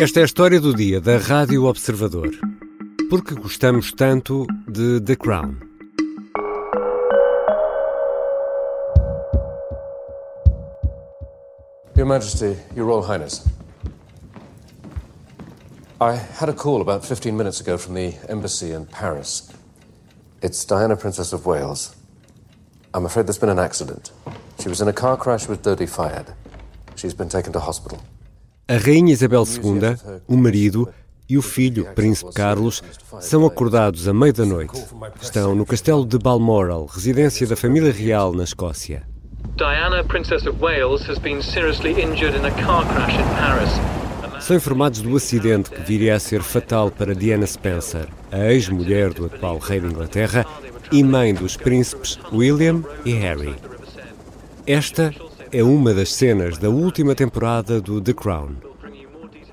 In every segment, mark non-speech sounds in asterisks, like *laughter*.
Esta é a história do dia da Rádio Observador. Porque gostamos tanto de The Crown. Your Majesty, Your Royal Highness. I had a call about 15 minutes ago from the embassy in Paris. It's Diana, Princess of Wales. I'm afraid there's been an accident. She was in a car crash with Dodi Fayed. She's been taken to hospital. A Rainha Isabel II, o marido e o filho, Príncipe Carlos, são acordados à meia da noite. Estão no castelo de Balmoral, residência da família real na Escócia. Diana, Princess of Wales, has been seriously injured in a car crash in Paris. São informados do acidente que viria a ser fatal para Diana Spencer, a ex-mulher do atual rei da Inglaterra e mãe dos príncipes William e Harry. Esta é uma das cenas da última temporada do The Crown.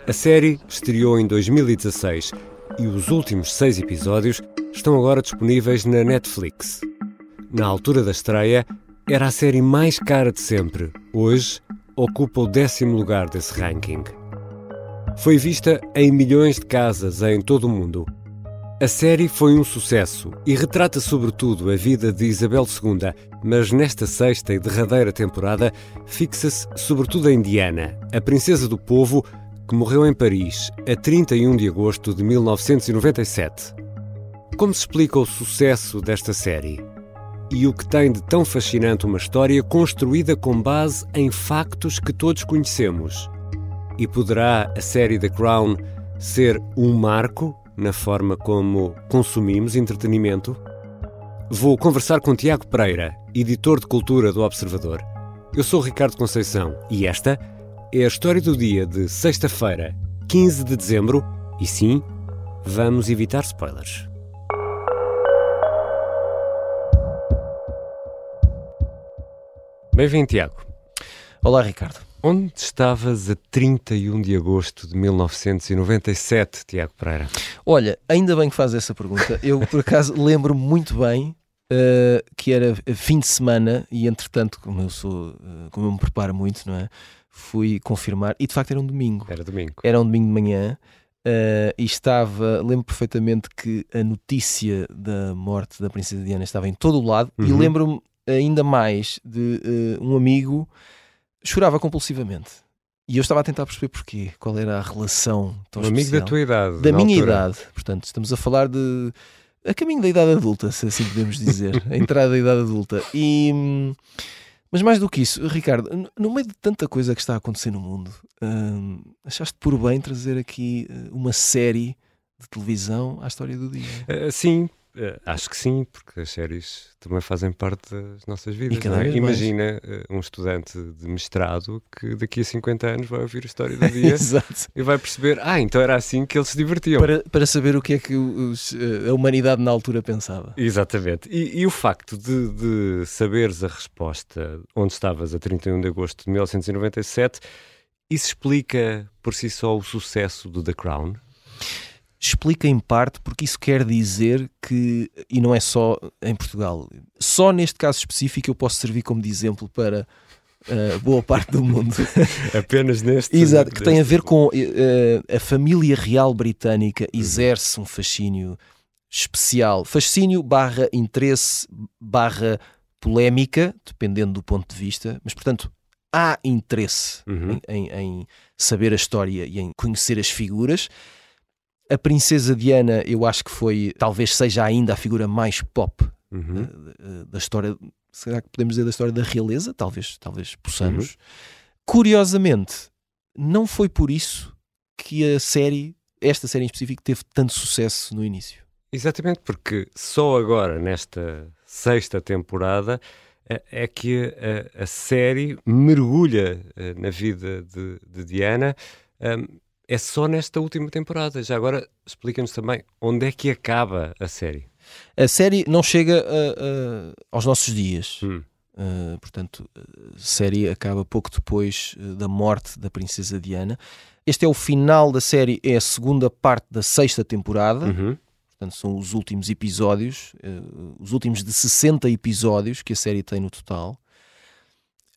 A série estreou em 2016 e os últimos seis episódios estão agora disponíveis na Netflix. Na altura da estreia, era a série mais cara de sempre. Hoje, ocupa o décimo lugar desse ranking. Foi vista em milhões de casas em todo o mundo. A série foi um sucesso e retrata sobretudo a vida de Isabel II, mas nesta sexta e derradeira temporada fixa-se sobretudo em Diana, a princesa do povo que morreu em Paris a 31 de agosto de 1997. Como se explica o sucesso desta série? E o que tem de tão fascinante uma história construída com base em factos que todos conhecemos? E poderá a série The Crown ser um marco na forma como consumimos entretenimento? Vou conversar com Tiago Pereira, editor de cultura do Observador. Eu sou Ricardo Conceição e esta é a história do dia de sexta-feira, 15 de dezembro, e sim, vamos evitar spoilers. Bem-vindo, Tiago. Olá, Ricardo. Onde estavas a 31 de agosto de 1997, Tiago Pereira? Olha, ainda bem que faz essa pergunta. Eu, por acaso, *laughs* lembro muito bem uh, que era fim de semana e, entretanto, como eu sou, uh, como eu me preparo muito, não é? Fui confirmar e de facto era um domingo. Era domingo. Era um domingo de manhã uh, e estava, lembro perfeitamente que a notícia da morte da Princesa Diana estava em todo o lado uhum. e lembro-me ainda mais de um amigo chorava compulsivamente. E eu estava a tentar perceber porquê, qual era a relação tão um amigo da tua idade. Da minha altura. idade. Portanto, estamos a falar de a caminho da idade adulta, se assim podemos dizer, *laughs* a entrada da idade adulta. E, mas mais do que isso, Ricardo, no meio de tanta coisa que está a acontecer no mundo, hum, achaste por bem trazer aqui eh, uma série de televisão à história do dia? Uh, sim, acho que sim, porque as séries também fazem parte das nossas vidas. É? Imagina uh, um estudante de mestrado que daqui a 50 anos vai ouvir a história do dia *laughs* e vai perceber, ah, então era assim que eles se divertiam. Para, para saber o que é que os, uh, a humanidade na altura pensava. Exatamente. E, e o facto de, de, saberes a resposta onde estavas a 31 de agosto de 1997, isso explica por si só o sucesso do The Crown? Explica em parte porque isso quer dizer que, e não é só em Portugal, só neste caso específico eu posso servir como de exemplo para uh, boa parte do mundo. *laughs* Apenas neste. Exato, que tem a ver com uh, a família real britânica uhum. exerce um fascínio especial. Fascínio barra interesse barra polémica, dependendo do ponto de vista, mas portanto há interesse uhum. em, em, em saber a história e em conhecer as figuras a Princesa Diana, eu acho que foi, talvez seja ainda a figura mais pop uhum. uh, da história. Será que podemos dizer da história da realeza? Talvez, talvez possamos. Uhum. Curiosamente, não foi por isso que a série, esta série em específico, teve tanto sucesso no início. Exatamente, porque só agora, nesta sexta temporada, é, é que a, a série mergulha eh, na vida de, de Diana. Um, é só nesta última temporada. Já agora explica-nos também onde é que acaba a série. A série não chega uh, uh, aos nossos dias. Hum. Uh, portanto, a série acaba pouco depois da morte da Princesa Diana. Este é o final da série, é a segunda parte da sexta temporada. Uhum. Portanto, são os últimos episódios, os últimos de 60 episódios que a série tem no total.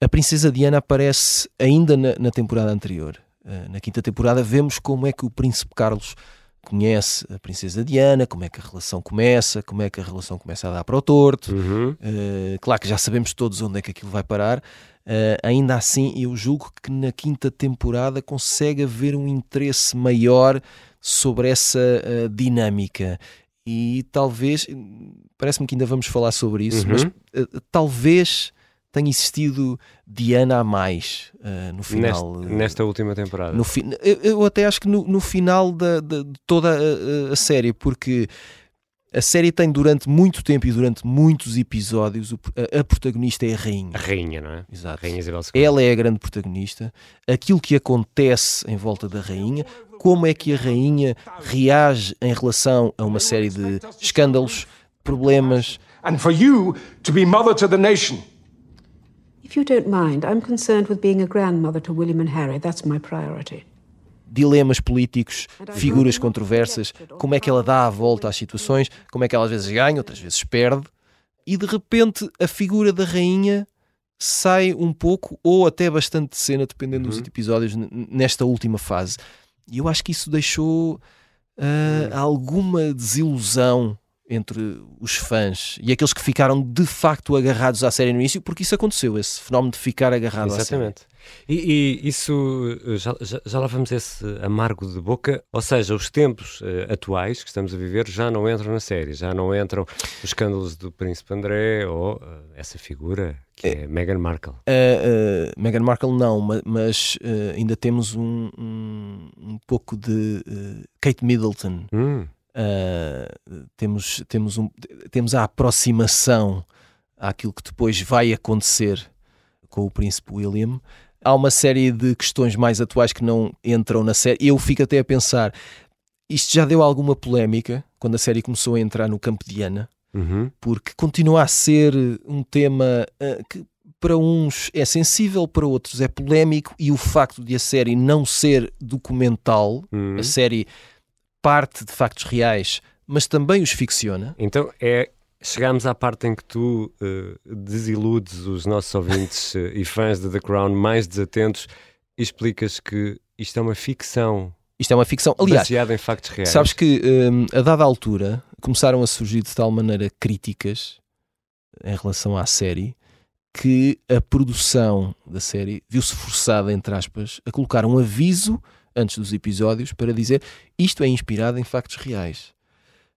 A Princesa Diana aparece ainda na, na temporada anterior. Uh, na quinta temporada vemos como é que o príncipe Carlos conhece a princesa Diana, como é que a relação começa, como é que a relação começa a dar para o torto. Uhum. Uh, claro que já sabemos todos onde é que aquilo vai parar. Uh, ainda assim, eu julgo que na quinta temporada consegue haver um interesse maior sobre essa uh, dinâmica. E talvez, parece-me que ainda vamos falar sobre isso, Uhum. mas talvez tenha existido Diana a mais no final. Neste- nesta última temporada. No fi- eu, eu até acho que no, no final da, da- de toda a, a- a série, porque a série tem durante muito tempo e durante muitos episódios o- a, a protagonista é a rainha. A rainha, não é? Exato. Rainha Isabel II. Ela é a grande protagonista. Aquilo que acontece em volta da rainha, como é que a rainha reage em relação a uma série de escândalos, problemas. and for you to be mother to the nation. If you don't mind, I'm concerned with being a grandmother to William and Harry. That's my priority. dilemas políticos, figuras controversas, como é que ela dá a volta às situações, como é que ela às vezes ganha, outras vezes perde, e de repente a figura da rainha sai um pouco ou até bastante de cena, dependendo dos episódios, nesta última fase. E eu acho que isso deixou ah, alguma desilusão entre os fãs e aqueles que ficaram de facto agarrados à série no início, porque isso aconteceu, esse fenómeno de ficar agarrado à série. Exatamente. E, e isso, eh, já, já, já lá vamos esse amargo de boca, ou seja, os tempos eh, atuais que estamos a viver já não entram na série, já não entram os escândalos do Príncipe André ou eh, essa figura que é, Meghan Markle. Uh, uh, Meghan Markle não, ma- mas uh, ainda temos um, um, um pouco de uh, Kate Middleton. Hum, Uh, temos, temos, um, temos a aproximação àquilo que depois vai acontecer com o Príncipe William. Há uma série de questões mais atuais que não entram na série. Eu fico até a pensar, isto já deu alguma polémica quando a série começou a entrar no campo de Ana uhum. porque continua a ser um tema ah, que para uns é sensível, para outros é polémico, e o facto de a série não ser documental, Hum. a série parte de factos reais, mas também os ficciona. Então é. Chegámos à parte em que tu eh, desiludes os nossos ouvintes *laughs* eh, e fãs de The Crown mais desatentos e explicas que isto é uma ficção Isto é uma ficção. Aliás, baseada em factos reais. sabes que hum, a dada altura começaram a surgir de tal maneira críticas em relação à série que a produção da série viu-se forçada, entre aspas, a colocar um aviso antes dos episódios para dizer isto é inspirado em factos reais.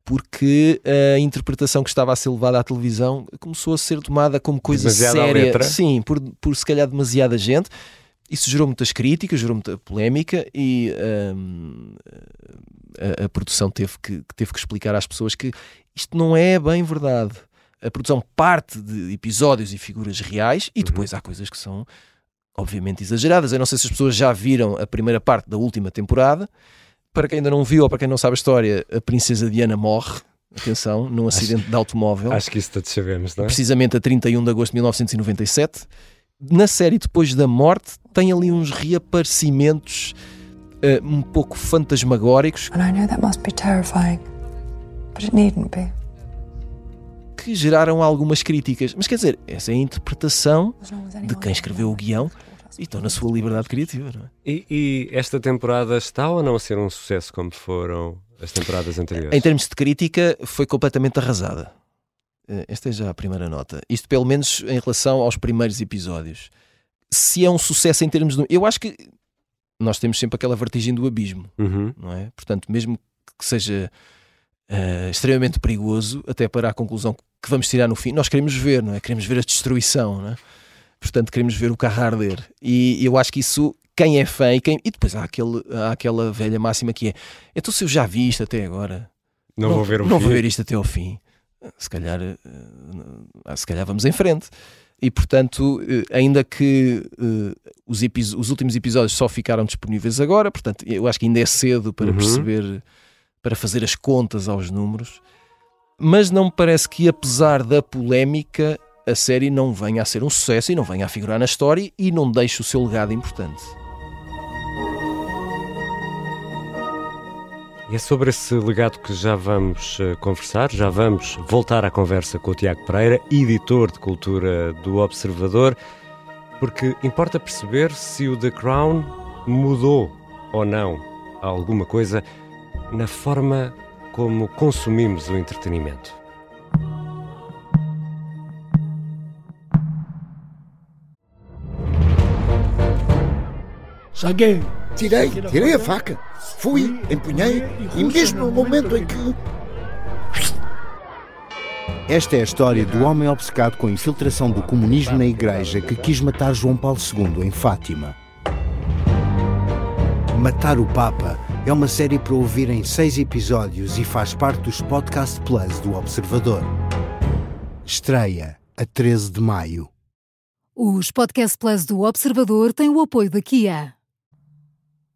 Porque a interpretação que estava a ser levada à televisão começou a ser tomada como coisa Demasiado à séria. letra. Sim, por, por se calhar demasiada gente. Isso gerou muitas críticas, gerou muita polémica e hum, a, a produção teve que, teve que explicar às pessoas que isto não é bem verdade. A produção parte de episódios e figuras reais e depois há coisas que são obviamente exageradas. Eu não sei se as pessoas já viram a primeira parte da última temporada. Para quem ainda não viu ou para quem não sabe a história, a princesa Diana morre, atenção, num acidente de automóvel Acho que isso todos sabemos, não é? precisamente a 31 de agosto de 1997. Na série, depois da morte, tem ali uns reaparecimentos eh, um pouco fantasmagóricos And I know that must be terrifying, but it needn't be. Que geraram algumas críticas. Mas quer dizer, essa é a interpretação de quem escreveu o guião e estão na sua liberdade criativa. Não é? E, e esta temporada está ou não a ser um sucesso como foram as temporadas anteriores? Em termos de crítica, foi completamente arrasada. Eh, Esta é já a primeira nota. Isto, pelo menos, em relação aos primeiros episódios. Se é um sucesso em termos de. Eu acho que nós temos sempre aquela vertigem do abismo. Uhum. não é? Portanto, mesmo que seja eh, extremamente perigoso, até para a conclusão que vamos tirar no fim, nós queremos ver, não é? Queremos ver a destruição, não é? Portanto, queremos ver o carro arder. E eu acho que isso, quem é fã e quem. E depois há, aquele, há aquela velha máxima que é: então se eu já vi isto até agora, Não, vou ver o não fim. vou ver isto até ao fim. Se calhar, eh, se calhar vamos em frente. E portanto, eh, ainda que eh, os, os últimos episódios só ficaram disponíveis agora, portanto, eu acho que ainda é cedo para Uhum. perceber, para fazer as contas aos números. Mas não me parece que, apesar da polémica, a série não venha a ser um sucesso e não venha a figurar na história e não deixe o seu legado importante. E é sobre esse legado que já vamos eh, conversar, já vamos voltar à conversa com o Tiago Pereira, editor de cultura do Observador, porque importa perceber se o The Crown mudou ou não alguma coisa na forma como consumimos o entretenimento. Saguei. Tirei, tirei a faca. Fui, empunhei e mesmo no momento em que. Esta é a história do homem obcecado com a infiltração do comunismo na igreja que quis matar João Paulo II em Fátima. Matar o Papa é uma série para ouvir em seis episódios e faz parte dos Podcast Plus do Observador. Estreia a 13 de maio. Os Podcast Plus do Observador têm o apoio da Kia.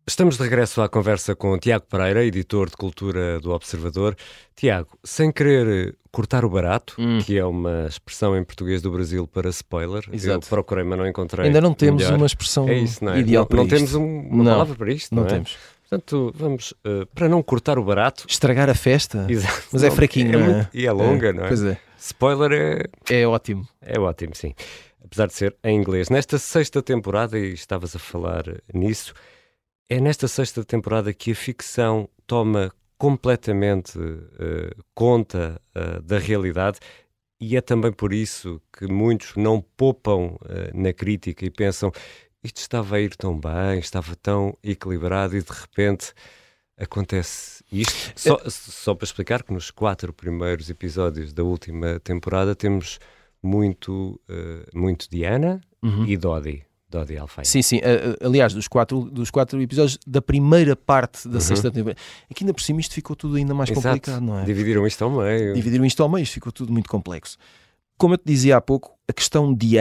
Estamos de regresso à conversa com Tiago Pereira, editor de cultura do Observador. Tiago, sem querer cortar o barato, Hum. que é uma expressão em português do Brasil para spoiler, Exato. eu procurei, mas não encontrei. Ainda não temos melhor. uma expressão é isso, não é? ideal não, para não isto. temos um- uma Não, palavra para isto, não, Não é? temos. Portanto, vamos, eh, para não cortar o barato. Estragar a festa? Exato. Mas é Não, fraquinho, não é? muito- E é longa, não é? Pois é. Spoiler é, É ótimo. é ótimo, sim. Apesar de ser em inglês. Nesta sexta temporada, e estavas a falar nisso, é nesta sexta temporada que a ficção toma completamente eh, conta eh, da realidade e é também por isso que muitos não poupam na crítica e pensam isto estava a ir tão bem, estava tão equilibrado e de repente acontece isto. Só, só para explicar que nos quatro primeiros episódios da última temporada temos muito, eh, muito Diana Uhum. e Dodi. Dodi Alfeim. Sim, sim. A- Aliás, dos quatro, dos quatro episódios da primeira parte da Uhum. sexta temporada. Aqui ainda por cima isto ficou tudo ainda mais Exato. complicado, não é? Dividiram isto ao meio. Dividiram isto ao meio, isto ficou tudo muito complexo. Como eu te dizia há pouco, a questão de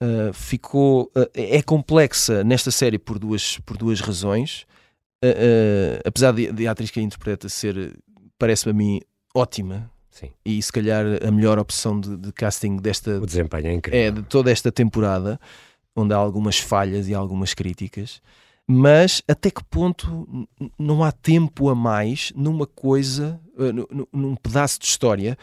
Ah, ficou. ah, é complexa nesta série por duas, por duas razões. Ah, apesar de, de a atriz que a interpreta ser, parece-me a mim, ótima. Sim. E se calhar a melhor opção de, de casting desta, O desempenho é incrível. é, de toda esta temporada, onde há algumas falhas e algumas críticas, mas até que ponto não há tempo a mais numa coisa, eh, nu- nu- num pedaço de história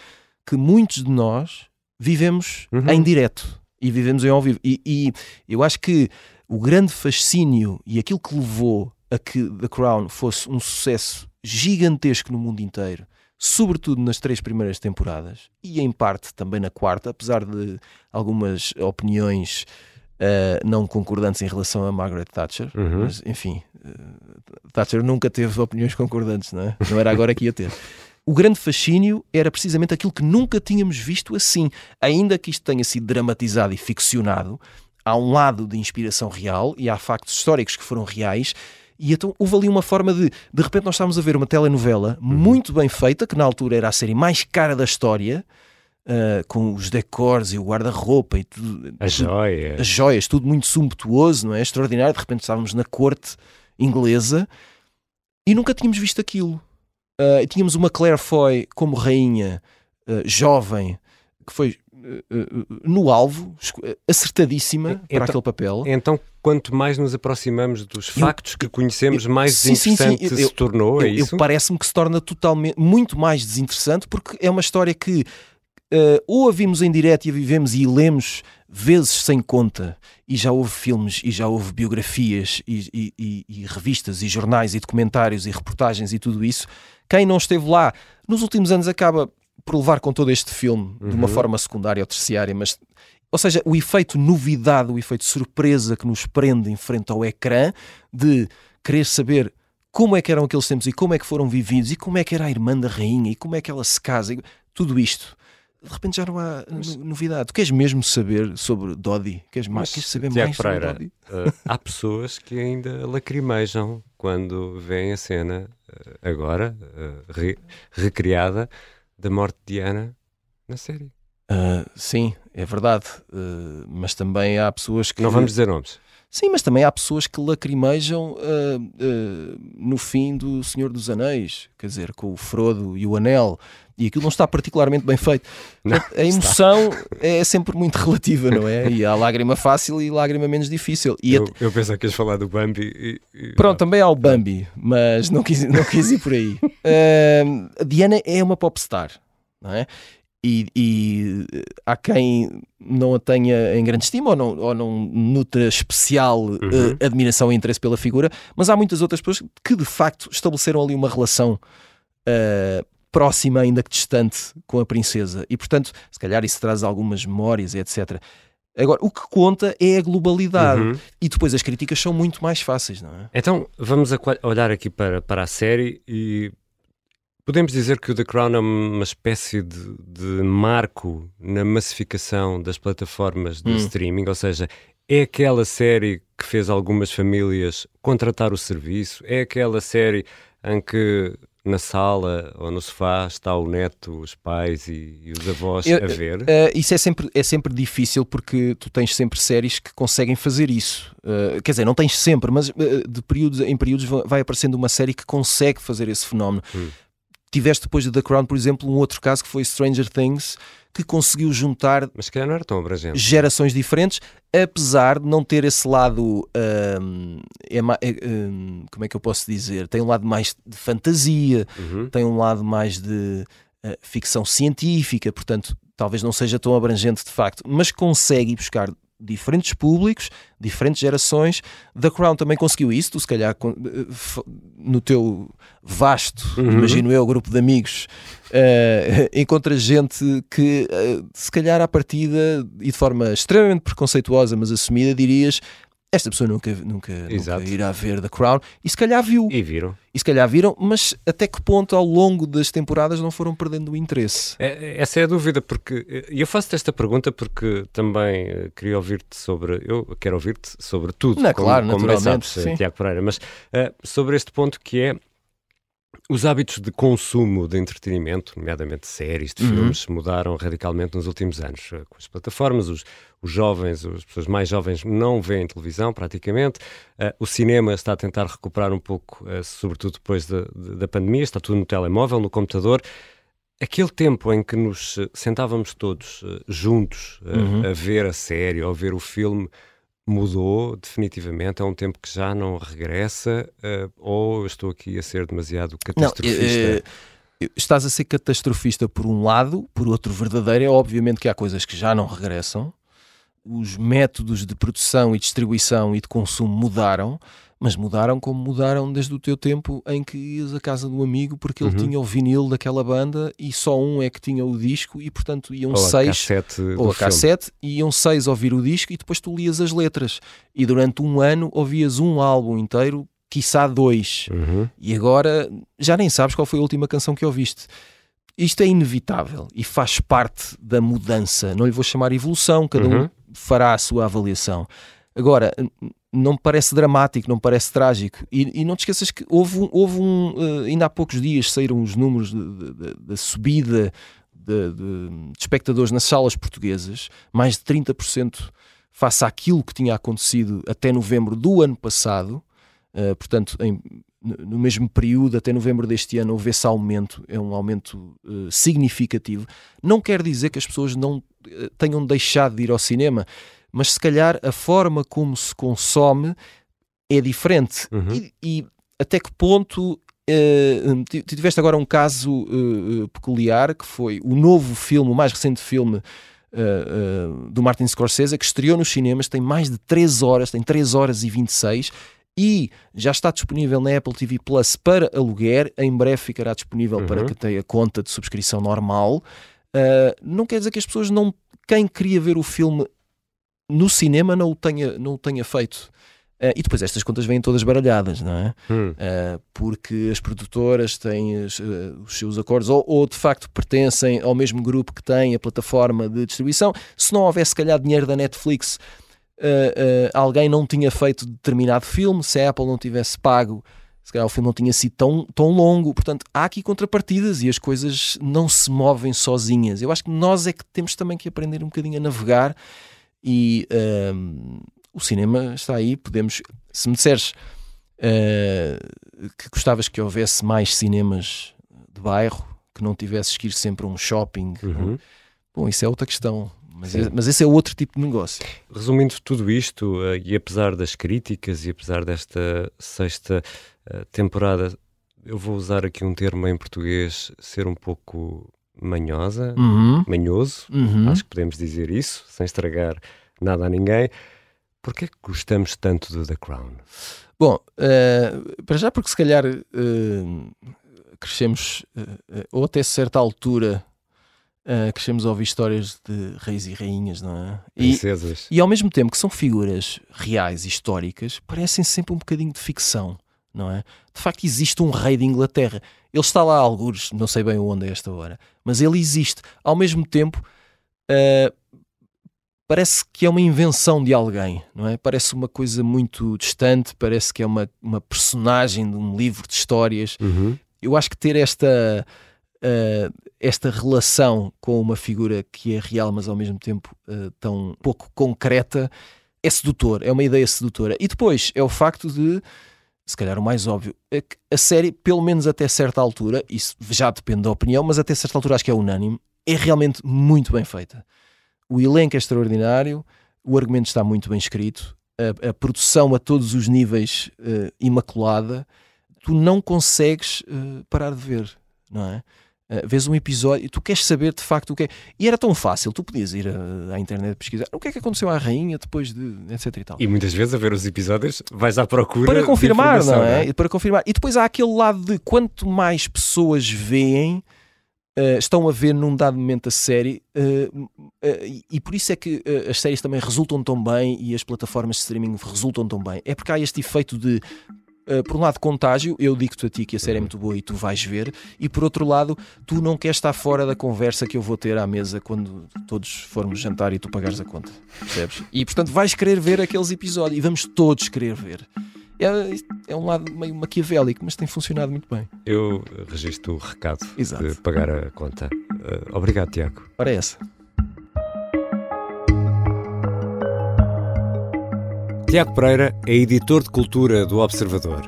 que muitos de nós vivemos Uhum. em direto e vivemos em ao vivo. E, e eu acho que o grande fascínio e aquilo que levou a que The Crown fosse um sucesso gigantesco no mundo inteiro, sobretudo nas três primeiras temporadas e em parte também na quarta, apesar de algumas opiniões eh, não concordantes em relação a Margaret Thatcher, Uhum. mas enfim, eh, Thatcher nunca teve opiniões concordantes, não é? Não era agora que ia ter. O grande fascínio era precisamente aquilo que nunca tínhamos visto assim. Ainda que isto tenha sido dramatizado e ficcionado, há um lado de inspiração real e há factos históricos que foram reais. E então houve ali uma forma de. De repente, nós estávamos a ver uma telenovela muito bem feita, que na altura era a série mais cara da história, ah, com os decors e o guarda-roupa e tudo. A joia. As joias, tudo muito sumptuoso, não é? Extraordinário. De repente estávamos na corte inglesa e nunca tínhamos visto aquilo. Ah, tínhamos uma Claire Foy como rainha ah, jovem que foi ah, no alvo, acertadíssima para Então- aquele papel. Então, quanto mais nos aproximamos dos factos que conhecemos, mais Sim, sim, sim. Eu- se tornou, é eu, eu isso? parece-me que se torna totalmente muito mais desinteressante porque é uma história que eh, ou a vimos em direto e a vivemos e lemos vezes sem conta e já houve filmes e já houve biografias e, e- e- e revistas e jornais e documentários e reportagens e tudo isso quem não esteve lá nos últimos anos acaba por levar com todo este filme de uma Uhum. forma secundária ou terciária mas ou seja, o efeito novidade, o efeito surpresa que nos prende em frente ao ecrã de querer saber como é que eram aqueles tempos e como é que foram vividos e como é que era a irmã da rainha e como é que ela se casa, e tudo isto. De repente já não há no- novidade. Tu queres mesmo saber sobre Dodi? Queres, mais, queres saber Tiago mais sobre Dodi? eh, há pessoas que ainda lacrimejam quando veem a cena, eh, agora, eh, re- recriada, da morte de Diana na série. Ah, sim, é verdade. Ah, mas também há pessoas que. Não vamos dizer nomes. Sim, mas também há pessoas que lacrimejam ah, no fim do Senhor dos Anéis, quer dizer, com o Frodo e o Anel, e aquilo não está particularmente bem feito. A emoção é sempre muito relativa, não é? E há lágrima fácil e lágrima menos difícil. E Eu, até- eu pensava que ias falar do Bambi. E, e- Pronto, também há o Bambi, mas não quis, não quis ir por aí. *laughs* Ah, a Diana é uma popstar, não é? e, e, há quem não a tenha em grande estima ou não, ou não nutra especial uhum. uh, admiração e interesse pela figura, mas há muitas outras pessoas que de facto estabeleceram ali uma relação uh, próxima, ainda que distante, com a princesa. E portanto, se calhar isso traz algumas memórias e etc. Agora, o que conta é a globalidade. Uhum. E depois as críticas são muito mais fáceis, não é? Então, vamos olhar aqui para, para a série e podemos dizer que o The Crown é uma espécie de, de marco na massificação das plataformas de hum. streaming, ou seja, é aquela série que fez algumas famílias contratar o serviço, é aquela série em que na sala ou no sofá está o neto, os pais e, e os avós Eu, a ver? Uh, isso é sempre, é sempre difícil porque tu tens sempre séries que conseguem fazer isso. Uh, quer dizer, não tens sempre, mas uh, de períodos, em períodos vai aparecendo uma série que consegue fazer esse fenómeno. Hum. Tiveste depois de The Crown, por exemplo, um outro caso que foi Stranger Things, que conseguiu juntar Mas que não era tão abrangente. gerações diferentes, apesar de não ter esse lado. Hum, é, hum, como é que eu posso dizer? Tem um lado mais de fantasia, uhum. tem um lado mais de uh, ficção científica, portanto, talvez não seja tão abrangente de facto, mas consegue buscar diferentes públicos, diferentes gerações. The Crown também conseguiu isso, tu se calhar eh, no teu vasto, uhum. imagino eu, grupo de amigos, *laughs* uh, encontras gente que uh, se calhar à partida e de forma extremamente preconceituosa, mas assumida, dirias esta pessoa nunca, nunca, nunca, irá ver The Crown e se calhar viu. E viram. E se calhar viram, mas até que ponto ao longo das temporadas não foram perdendo o interesse? É, essa é a dúvida, porque e eu faço-te esta pergunta porque também uh, queria ouvir-te sobre. Eu quero ouvir-te sobre tudo, não, como, claro, como naturalmente, sabes, sim. Tiago Pereira, mas uh, sobre este ponto que é os hábitos de consumo de entretenimento, nomeadamente séries, de uhum. filmes, mudaram radicalmente nos últimos anos. Com as plataformas, os, os jovens, as pessoas mais jovens não veem televisão praticamente. Uh, o cinema está a tentar recuperar um pouco, uh, sobretudo depois da, da pandemia, está tudo no telemóvel, no computador. Aquele tempo em que nos sentávamos todos uh, juntos uhum. a ver a série ou a ver o filme mudou definitivamente, é um tempo que já não regressa, uh, ou estou aqui a ser demasiado catastrofista? Não, uh, estás a ser catastrofista por um lado, por outro verdadeiro, é obviamente que há coisas que já não regressam, os métodos de produção e distribuição e de consumo mudaram, mas mudaram como mudaram desde o teu tempo em que ias à casa do amigo porque ele uhum. tinha o vinil daquela banda e só um é que tinha o disco e portanto iam ou seis a cassete ou a cassete e iam seis ouvir o disco e depois tu lias as letras e durante um ano ouvias um álbum inteiro quiçá dois uhum. e agora já nem sabes qual foi a última canção que ouviste isto é inevitável e faz parte da mudança não lhe vou chamar evolução cada uhum. um fará a sua avaliação agora não me parece dramático, não me parece trágico. E, e não te esqueças que houve houve um uh, ainda há poucos dias saíram os números da subida de, de, de, espectadores nas salas portuguesas, mais de 30% face àquilo que tinha acontecido até novembro do ano passado. Uh, portanto, em, no mesmo período, até novembro deste ano, houve esse aumento, é um aumento uh, significativo. Não quer dizer que as pessoas não tenham deixado de ir ao cinema mas se calhar a forma como se consome é diferente. Uhum. E, e, até que ponto. Uh, tiveste agora um caso uh, peculiar que foi o novo filme, o mais recente filme uh, do Martin Scorsese, que estreou nos cinemas, tem mais de 3 horas, tem 3 horas e 26 e já está disponível na Apple TV Plus para aluguer. Em breve ficará disponível uhum. para quem tenha conta de subscrição normal. Uh, não quer dizer que as pessoas não. Quem queria ver o filme no cinema não o tenha, não o tenha feito. Uh, e depois estas contas vêm todas baralhadas, não é? Hum. Uh, porque as produtoras têm os, uh, os seus acordos, ou, ou, de facto pertencem ao mesmo grupo que tem a plataforma de distribuição. Se não houvesse, se calhar, dinheiro da Netflix, alguém não tinha feito determinado filme, se a Apple não tivesse pago, se calhar o filme não tinha sido tão, tão longo. Portanto, há aqui contrapartidas e as coisas não se movem sozinhas. Eu acho que nós é que temos também que aprender um bocadinho a navegar e um, o cinema está aí. Podemos, se me disseres uh, que gostavas que houvesse mais cinemas de bairro, que não tivesses que ir sempre a um shopping, uhum. bom, isso é outra questão. Mas, é, mas, esse é outro tipo de negócio. Resumindo tudo isto, uh, e apesar das críticas e apesar desta sexta uh, temporada, eu vou usar aqui um termo em português, ser um pouco manhosa, Uhum. manhoso, Uhum. acho que podemos dizer isso, sem estragar nada a ninguém. Porquê que gostamos tanto de The Crown? Bom, eh, para já porque se calhar eh, crescemos, eh, ou até certa altura, crescemos a ouvir histórias de reis e rainhas, não é? E, Princesas. e ao mesmo tempo que são figuras reais, históricas, parecem sempre um bocadinho de ficção, não é? De facto, existe um rei de Inglaterra. Ele está lá a algures, não sei bem onde a esta hora, mas ele existe. Ao mesmo tempo, eh, parece que é uma invenção de alguém, não é? Parece uma coisa muito distante, parece que é uma, uma personagem de um livro de histórias. Uhum. Eu acho que ter esta, eh, esta relação com uma figura que é real, mas ao mesmo tempo eh, tão pouco concreta, é sedutor, é uma ideia sedutora. E depois é o facto de, se calhar o mais óbvio, é que a série, pelo menos até certa altura, isso já depende da opinião, mas até certa altura acho que é unânime, é realmente muito bem feita. O elenco é extraordinário, o argumento está muito bem escrito, a, a produção a todos os níveis eh, imaculada, tu não consegues eh, parar de ver, não é? Eh, vês um episódio e tu queres saber de facto o que é. E era tão fácil, tu podias ir a- à internet pesquisar o que é que aconteceu à rainha depois de. etc e tal. E muitas vezes a ver os episódios vais à procura Para confirmar, não é? E Para confirmar. E depois há aquele lado de quanto mais pessoas veem, eh, estão a ver num dado momento a série, eh, eh, e, por isso é que eh, as séries também resultam tão bem e as plataformas de streaming resultam tão bem. É porque há este efeito de. Eh, por um lado, contágio, eu digo-te a ti que a série é muito boa e tu vais ver, e por outro lado, tu não queres estar fora da conversa que eu vou ter à mesa quando todos formos jantar e tu pagares a conta, percebes? E portanto vais querer ver aqueles episódios e vamos todos querer ver. É, é um lado meio maquiavélico, mas tem funcionado muito bem. Eu registro o recado Exato. de pagar a conta. Eh, obrigado, Tiago. Ora, é essa. Tiago Pereira é editor de cultura do Observador.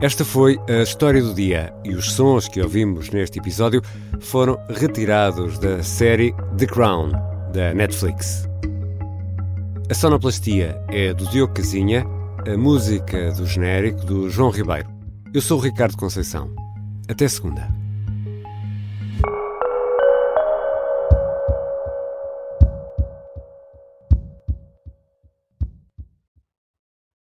Esta foi a história do dia e os sons que ouvimos neste episódio foram retirados da série The Crown, da Netflix. A sonoplastia é do Diogo Casinha, a música do genérico do João Ribeiro. Eu sou o Ricardo Conceição. Até segunda.